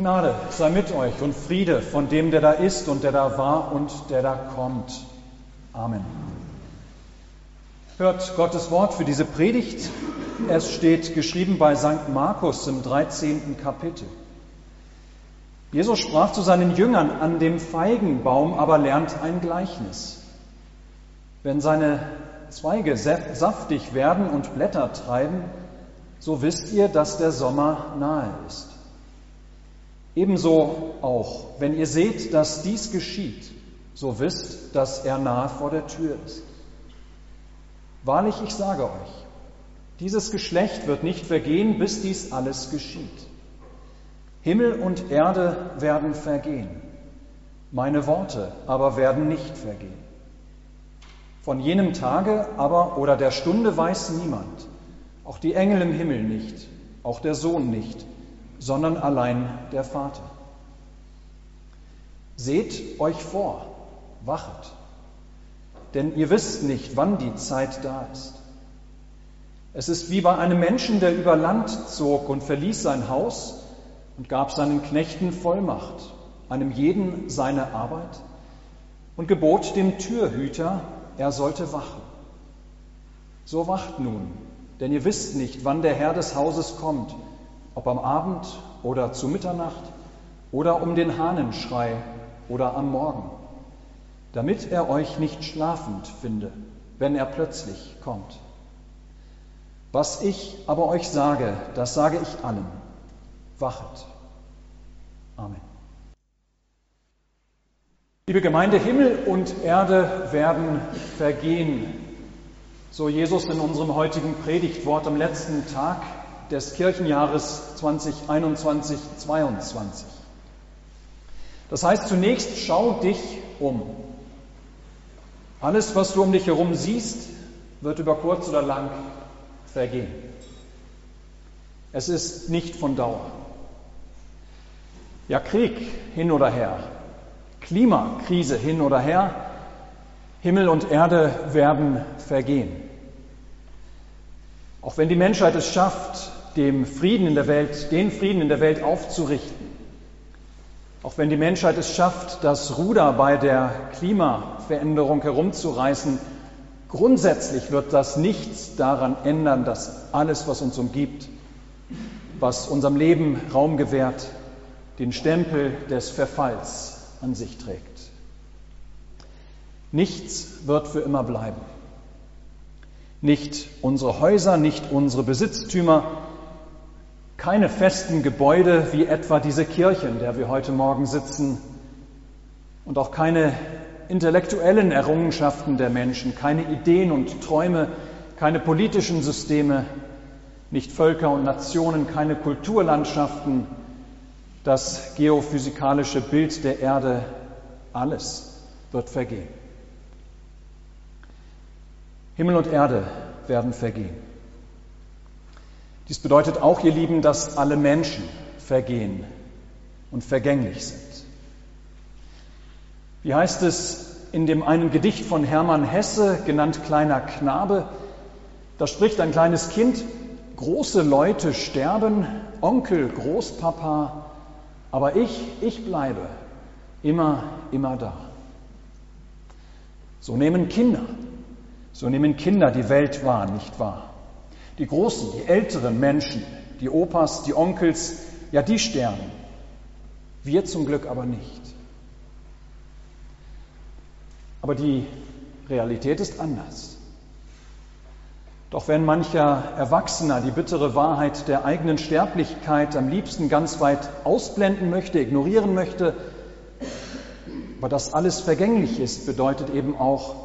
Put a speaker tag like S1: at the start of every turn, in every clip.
S1: Gnade sei mit euch und Friede von dem, der da ist und der da war und der da kommt. Amen. Hört Gottes Wort für diese Predigt. Es steht geschrieben bei St. Markus im 13. Kapitel. Jesus sprach zu seinen Jüngern, an dem Feigenbaum aber lernt ein Gleichnis. Wenn seine Zweige saftig werden und Blätter treiben, so wisst ihr, dass der Sommer nahe ist. Ebenso auch, wenn ihr seht, dass dies geschieht, so wisst, dass er nahe vor der Tür ist. Wahrlich, ich sage euch, dieses Geschlecht wird nicht vergehen, bis dies alles geschieht. Himmel und Erde werden vergehen, meine Worte aber werden nicht vergehen. Von jenem Tage aber oder der Stunde weiß niemand, auch die Engel im Himmel nicht, auch der Sohn nicht, sondern allein der Vater. Seht euch vor, wachet, denn ihr wisst nicht, wann die Zeit da ist. Es ist wie bei einem Menschen, der über Land zog und verließ sein Haus und gab seinen Knechten Vollmacht, einem jeden seine Arbeit und gebot dem Türhüter, er sollte wachen. So wacht nun, denn ihr wisst nicht, wann der Herr des Hauses kommt ob am Abend oder zu Mitternacht oder um den Hahnenschrei oder am Morgen, damit er euch nicht schlafend finde, wenn er plötzlich kommt. Was ich aber euch sage, das sage ich allen. Wachet. Amen. Liebe Gemeinde, Himmel und Erde werden vergehen, so Jesus in unserem heutigen Predigtwort am letzten Tag des Kirchenjahres 2021-22. Das heißt zunächst, schau dich um. Alles, was du um dich herum siehst, wird über kurz oder lang vergehen. Es ist nicht von Dauer. Ja, Krieg hin oder her, Klimakrise hin oder her, Himmel und Erde werden vergehen. Auch wenn die Menschheit es schafft, dem Frieden in der Welt, den Frieden in der Welt aufzurichten. Auch wenn die Menschheit es schafft, das Ruder bei der Klimaveränderung herumzureißen, grundsätzlich wird das nichts daran ändern, dass alles, was uns umgibt, was unserem Leben Raum gewährt, den Stempel des Verfalls an sich trägt. Nichts wird für immer bleiben. Nicht unsere Häuser, nicht unsere Besitztümer, keine festen Gebäude wie etwa diese Kirche, in der wir heute Morgen sitzen, und auch keine intellektuellen Errungenschaften der Menschen, keine Ideen und Träume, keine politischen Systeme, nicht Völker und Nationen, keine Kulturlandschaften, das geophysikalische Bild der Erde, alles wird vergehen. Himmel und Erde werden vergehen. Dies bedeutet auch, ihr Lieben, dass alle Menschen vergehen und vergänglich sind. Wie heißt es in dem einen Gedicht von Hermann Hesse, genannt Kleiner Knabe? Da spricht ein kleines Kind, große Leute sterben, Onkel, Großpapa, aber ich, ich bleibe immer, immer da. So nehmen Kinder, so nehmen Kinder die Welt wahr, nicht wahr? Die Großen, die älteren Menschen, die Opas, die Onkels, ja, die sterben. Wir zum Glück aber nicht. Aber die Realität ist anders. Doch wenn mancher Erwachsener die bittere Wahrheit der eigenen Sterblichkeit am liebsten ganz weit ausblenden möchte, ignorieren möchte, aber dass alles vergänglich ist, bedeutet eben auch,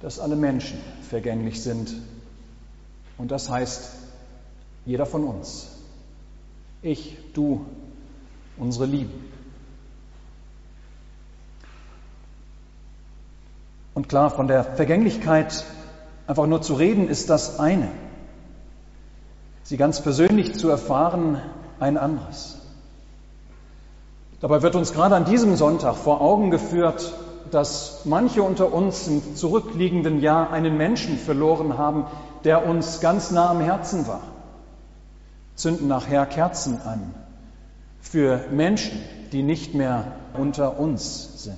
S1: dass alle Menschen vergänglich sind und das heißt, jeder von uns, ich, du, unsere Lieben. Und klar, von der Vergänglichkeit einfach nur zu reden, ist das eine. Sie ganz persönlich zu erfahren, ein anderes. Dabei wird uns gerade an diesem Sonntag vor Augen geführt, dass manche unter uns im zurückliegenden Jahr einen Menschen verloren haben, der uns ganz nah am Herzen war, zünden nachher Kerzen an für Menschen, die nicht mehr unter uns sind.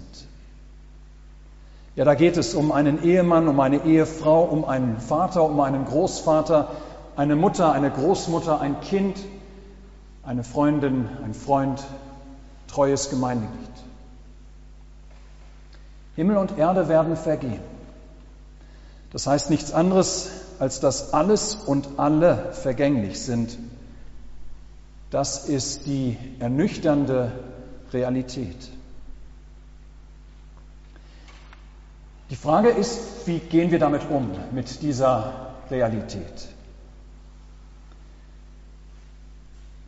S1: Ja, da geht es um einen Ehemann, um eine Ehefrau, um einen Vater, um einen Großvater, eine Mutter, eine Großmutter, ein Kind, eine Freundin, ein Freund, treues Gemeindeglied. Himmel und Erde werden vergehen. Das heißt nichts anderes, als dass alles und alle vergänglich sind. Das ist die ernüchternde Realität. Die Frage ist, wie gehen wir damit um, mit dieser Realität?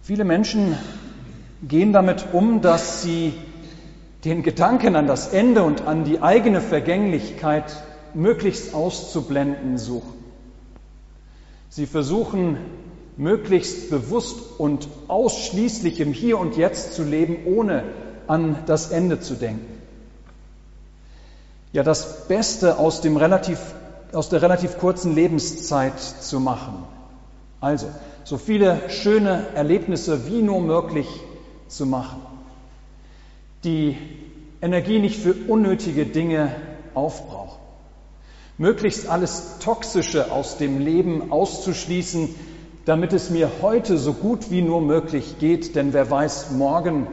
S1: Viele Menschen gehen damit um, dass sie den Gedanken an das Ende und an die eigene Vergänglichkeit möglichst auszublenden suchen. Sie versuchen möglichst bewusst und ausschließlich im Hier und Jetzt zu leben, ohne an das Ende zu denken. Ja, das Beste aus, dem relativ, aus der relativ kurzen Lebenszeit zu machen. Also, so viele schöne Erlebnisse wie nur möglich zu machen. Die Energie nicht für unnötige Dinge aufbrauchen. Möglichst alles Toxische aus dem Leben auszuschließen, damit es mir heute so gut wie nur möglich geht, denn wer weiß, morgen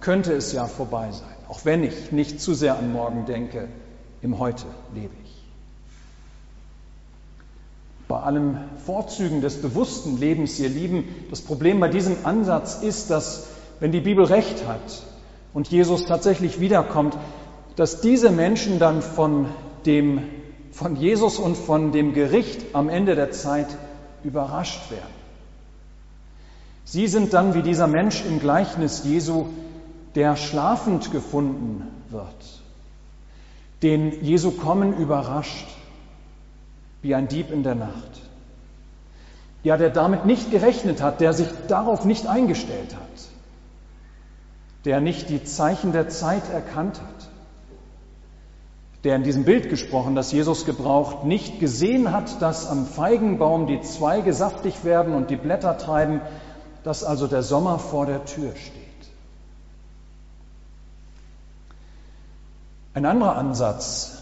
S1: könnte es ja vorbei sein, auch wenn ich nicht zu sehr an morgen denke, im Heute lebe ich. Bei allem Vorzügen des bewussten Lebens, ihr Lieben, das Problem bei diesem Ansatz ist, dass wenn die Bibel recht hat und Jesus tatsächlich wiederkommt, dass diese Menschen dann von dem, von Jesus und von dem Gericht am Ende der Zeit überrascht werden. Sie sind dann wie dieser Mensch im Gleichnis Jesu, der schlafend gefunden wird, den Jesu Kommen überrascht, wie ein Dieb in der Nacht. Ja, der damit nicht gerechnet hat, der sich darauf nicht eingestellt hat, der nicht die Zeichen der Zeit erkannt hat, der in diesem Bild gesprochen, das Jesus gebraucht, nicht gesehen hat, dass am Feigenbaum die Zweige saftig werden und die Blätter treiben, dass also der Sommer vor der Tür steht. Ein anderer Ansatz,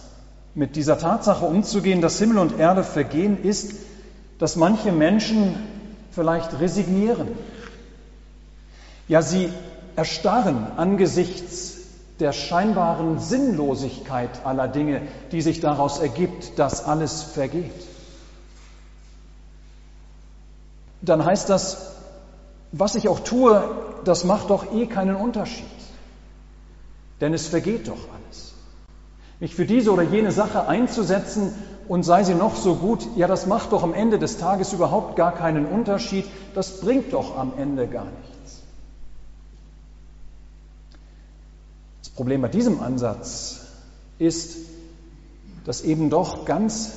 S1: mit dieser Tatsache umzugehen, dass Himmel und Erde vergehen, ist, dass manche Menschen vielleicht resignieren. Ja, sie erstarren angesichts der scheinbaren Sinnlosigkeit aller Dinge, die sich daraus ergibt, dass alles vergeht. Dann heißt das, was ich auch tue, das macht doch eh keinen Unterschied. Denn es vergeht doch alles. Mich für diese oder jene Sache einzusetzen und sei sie noch so gut, ja, das macht doch am Ende des Tages überhaupt gar keinen Unterschied. Das bringt doch am Ende gar nichts. Problem bei diesem Ansatz ist, dass eben doch ganz,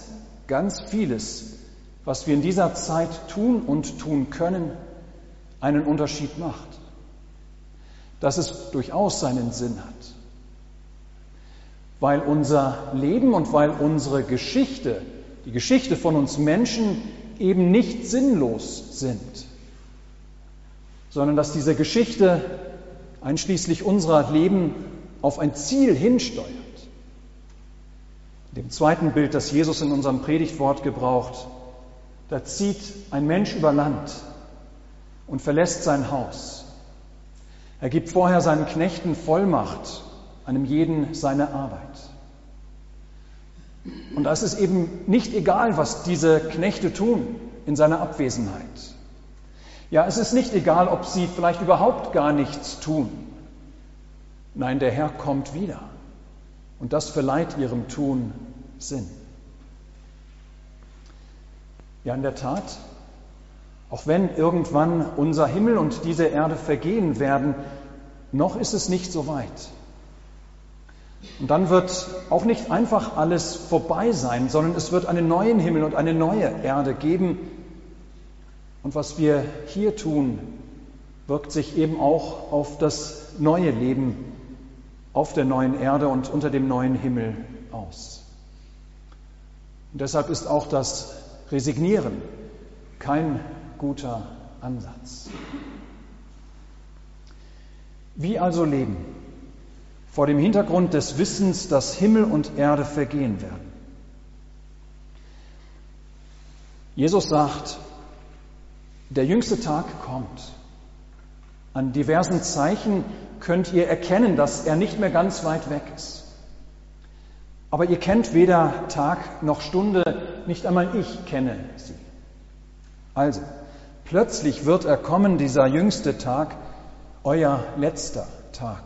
S1: ganz vieles, was wir in dieser Zeit tun und tun können, einen Unterschied macht, dass es durchaus seinen Sinn hat, weil unser Leben und weil unsere Geschichte, die Geschichte von uns Menschen eben nicht sinnlos sind, sondern dass diese Geschichte einschließlich unserer Leben auf ein Ziel hinsteuert. In dem zweiten Bild, das Jesus in unserem Predigtwort gebraucht, da zieht ein Mensch über Land und verlässt sein Haus. Er gibt vorher seinen Knechten Vollmacht, einem jeden seine Arbeit. Und da ist es eben nicht egal, was diese Knechte tun in seiner Abwesenheit. Ja, es ist nicht egal, ob sie vielleicht überhaupt gar nichts tun. Nein, der Herr kommt wieder. Und das verleiht ihrem Tun Sinn. Ja, in der Tat, auch wenn irgendwann unser Himmel und diese Erde vergehen werden, noch ist es nicht so weit. Und dann wird auch nicht einfach alles vorbei sein, sondern es wird einen neuen Himmel und eine neue Erde geben. Und was wir hier tun, wirkt sich eben auch auf das neue Leben auf der neuen Erde und unter dem neuen Himmel aus. Und deshalb ist auch das Resignieren kein guter Ansatz. Wie also leben? Vor dem Hintergrund des Wissens, dass Himmel und Erde vergehen werden. Jesus sagt, der jüngste Tag kommt. An diversen Zeichen könnt ihr erkennen, dass er nicht mehr ganz weit weg ist. Aber ihr kennt weder Tag noch Stunde, nicht einmal ich kenne sie. Also, plötzlich wird er kommen, dieser jüngste Tag, euer letzter Tag.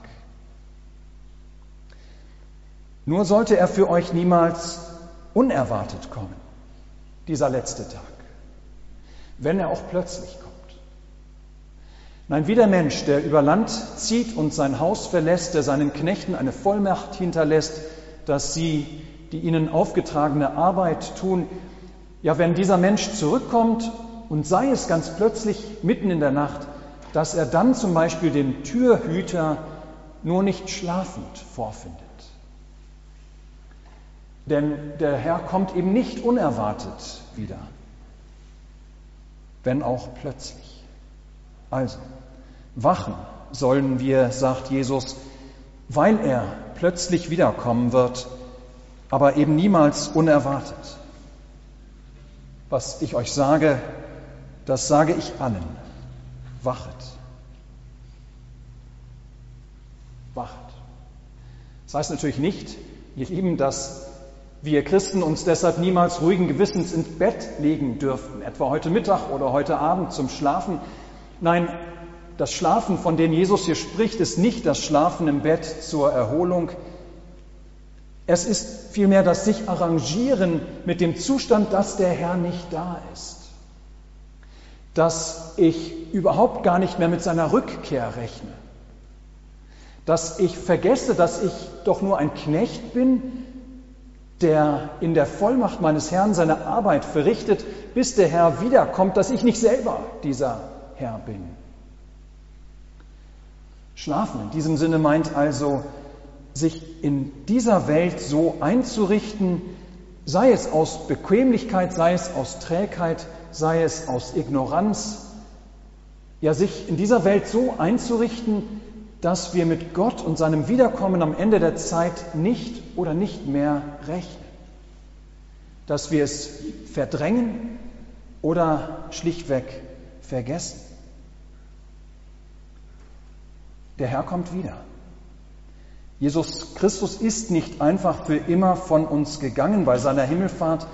S1: Nur sollte er für euch niemals unerwartet kommen, dieser letzte Tag, wenn er auch plötzlich kommt. Nein, wie der Mensch, der über Land zieht und sein Haus verlässt, der seinen Knechten eine Vollmacht hinterlässt, dass sie die ihnen aufgetragene Arbeit tun, ja, wenn dieser Mensch zurückkommt und sei es ganz plötzlich mitten in der Nacht, dass er dann zum Beispiel den Türhüter nur nicht schlafend vorfindet. Denn der Herr kommt eben nicht unerwartet wieder, wenn auch plötzlich. Also, wachen sollen wir, sagt Jesus, weil er plötzlich wiederkommen wird, aber eben niemals unerwartet. Was ich euch sage, das sage ich allen. Wachet. Wachet. Das heißt natürlich nicht, ihr Lieben, dass wir Christen uns deshalb niemals ruhigen Gewissens ins Bett legen dürften, etwa heute Mittag oder heute Abend zum Schlafen. Nein, das Schlafen, von dem Jesus hier spricht, ist nicht das Schlafen im Bett zur Erholung. Es ist vielmehr das sich arrangieren mit dem Zustand, dass der Herr nicht da ist. Dass ich überhaupt gar nicht mehr mit seiner Rückkehr rechne. Dass ich vergesse, dass ich doch nur ein Knecht bin, der in der Vollmacht meines Herrn seine Arbeit verrichtet, bis der Herr wiederkommt, dass ich nicht selber dieser Herr bin. Schlafen in diesem Sinne meint also, sich in dieser Welt so einzurichten, sei es aus Bequemlichkeit, sei es aus Trägheit, sei es aus Ignoranz, ja sich in dieser Welt so einzurichten, dass wir mit Gott und seinem Wiederkommen am Ende der Zeit nicht oder nicht mehr rechnen, dass wir es verdrängen oder schlichtweg vergessen. Der Herr kommt wieder. Jesus Christus ist nicht einfach für immer von uns gegangen bei seiner Himmelfahrt.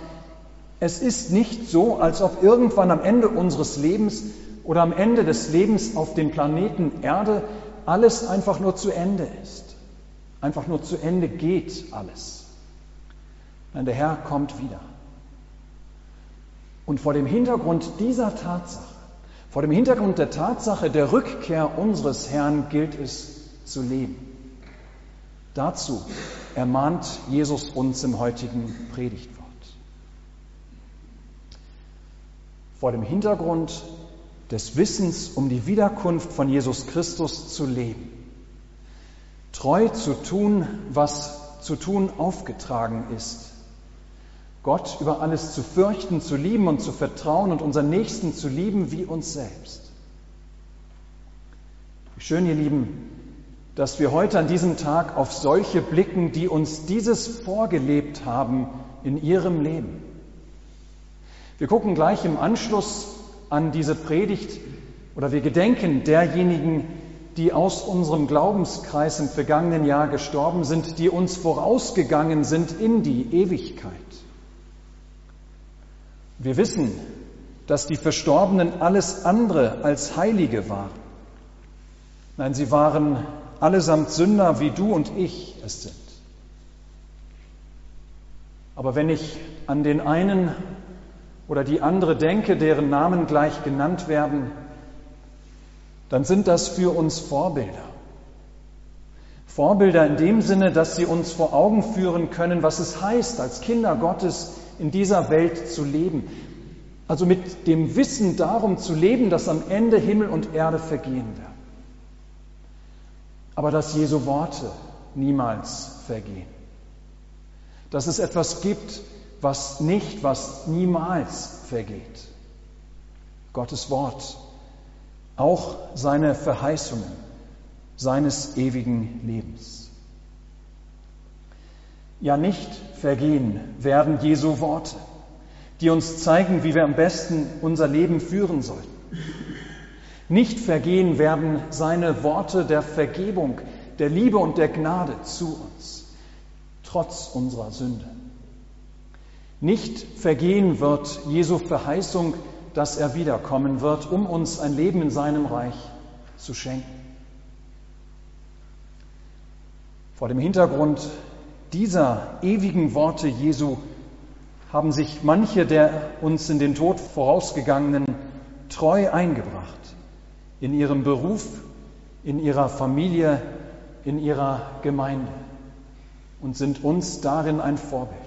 S1: Es ist nicht so, als ob irgendwann am Ende unseres Lebens oder am Ende des Lebens auf dem Planeten Erde alles einfach nur zu Ende ist. Einfach nur zu Ende geht alles. Nein, der Herr kommt wieder. Und vor dem Hintergrund dieser Tatsache vor dem Hintergrund der Tatsache der Rückkehr unseres Herrn gilt es zu leben. Dazu ermahnt Jesus uns im heutigen Predigtwort. Vor dem Hintergrund des Wissens um die Wiederkunft von Jesus Christus zu leben. Treu zu tun, was zu tun aufgetragen ist Gott über alles zu fürchten, zu lieben und zu vertrauen und unseren Nächsten zu lieben wie uns selbst. Schön, ihr Lieben, dass wir heute an diesem Tag auf solche blicken, die uns dieses vorgelebt haben in ihrem Leben. Wir gucken gleich im Anschluss an diese Predigt oder wir gedenken derjenigen, die aus unserem Glaubenskreis im vergangenen Jahr gestorben sind, die uns vorausgegangen sind in die Ewigkeit. Wir wissen, dass die Verstorbenen alles andere als Heilige waren. Nein, sie waren allesamt Sünder, wie du und ich es sind. Aber wenn ich an den einen oder die andere denke, deren Namen gleich genannt werden, dann sind das für uns Vorbilder. Vorbilder in dem Sinne, dass sie uns vor Augen führen können, was es heißt, als Kinder Gottes in dieser Welt zu leben. Also mit dem Wissen darum zu leben, dass am Ende Himmel und Erde vergehen werden. Aber dass Jesu Worte niemals vergehen. Dass es etwas gibt, was nicht, was niemals vergeht. Gottes Wort, auch seine Verheißungen, seines ewigen Lebens. Ja, nicht vergehen werden Jesu Worte, die uns zeigen, wie wir am besten unser Leben führen sollten. Nicht vergehen werden seine Worte der Vergebung, der Liebe und der Gnade zu uns, trotz unserer Sünde. Nicht vergehen wird Jesu Verheißung, dass er wiederkommen wird, um uns ein Leben in seinem Reich zu schenken. Vor dem Hintergrund dieser ewigen Worte Jesu haben sich manche der uns in den Tod vorausgegangenen treu eingebracht in ihrem Beruf, in ihrer Familie, in ihrer Gemeinde und sind uns darin ein Vorbild.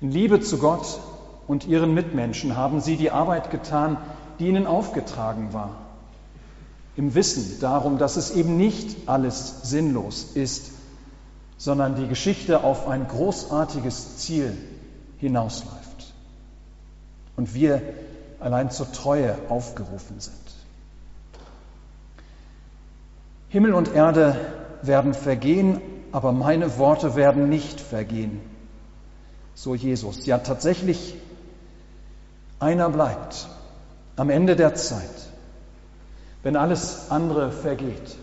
S1: In Liebe zu Gott und ihren Mitmenschen haben sie die Arbeit getan, die ihnen aufgetragen war. Im Wissen darum, dass es eben nicht alles sinnlos ist, sondern die Geschichte auf ein großartiges Ziel hinausläuft. Und wir allein zur Treue aufgerufen sind. Himmel und Erde werden vergehen, aber meine Worte werden nicht vergehen. So Jesus. Ja, tatsächlich, einer bleibt am Ende der Zeit, wenn alles andere vergeht.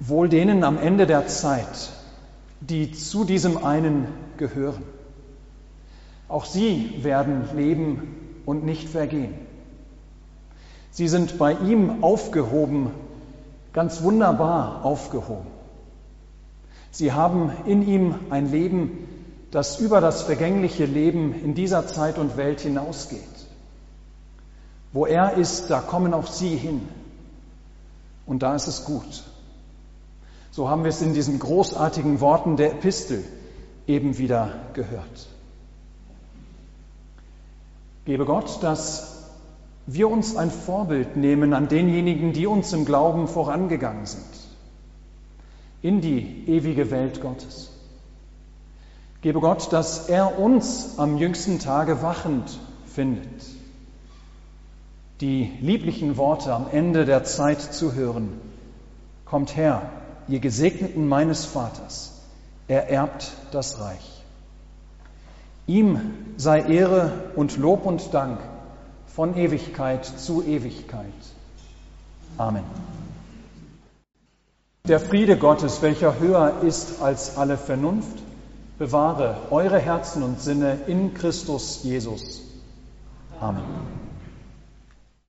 S1: Wohl denen am Ende der Zeit, die zu diesem einen gehören. Auch sie werden leben und nicht vergehen. Sie sind bei ihm aufgehoben, ganz wunderbar aufgehoben. Sie haben in ihm ein Leben, das über das vergängliche Leben in dieser Zeit und Welt hinausgeht. Wo er ist, da kommen auch Sie hin. Und da ist es gut. So haben wir es in diesen großartigen Worten der Epistel eben wieder gehört. Gebe Gott, dass wir uns ein Vorbild nehmen an denjenigen, die uns im Glauben vorangegangen sind, in die ewige Welt Gottes. Gebe Gott, dass er uns am jüngsten Tage wachend findet, die lieblichen Worte am Ende der Zeit zu hören. Kommt her, ihr Gesegneten meines Vaters, er erbt das Reich. Ihm sei Ehre und Lob und Dank von Ewigkeit zu Ewigkeit. Amen. Der Friede Gottes, welcher höher ist als alle Vernunft, bewahre eure Herzen und Sinne in Christus Jesus. Amen.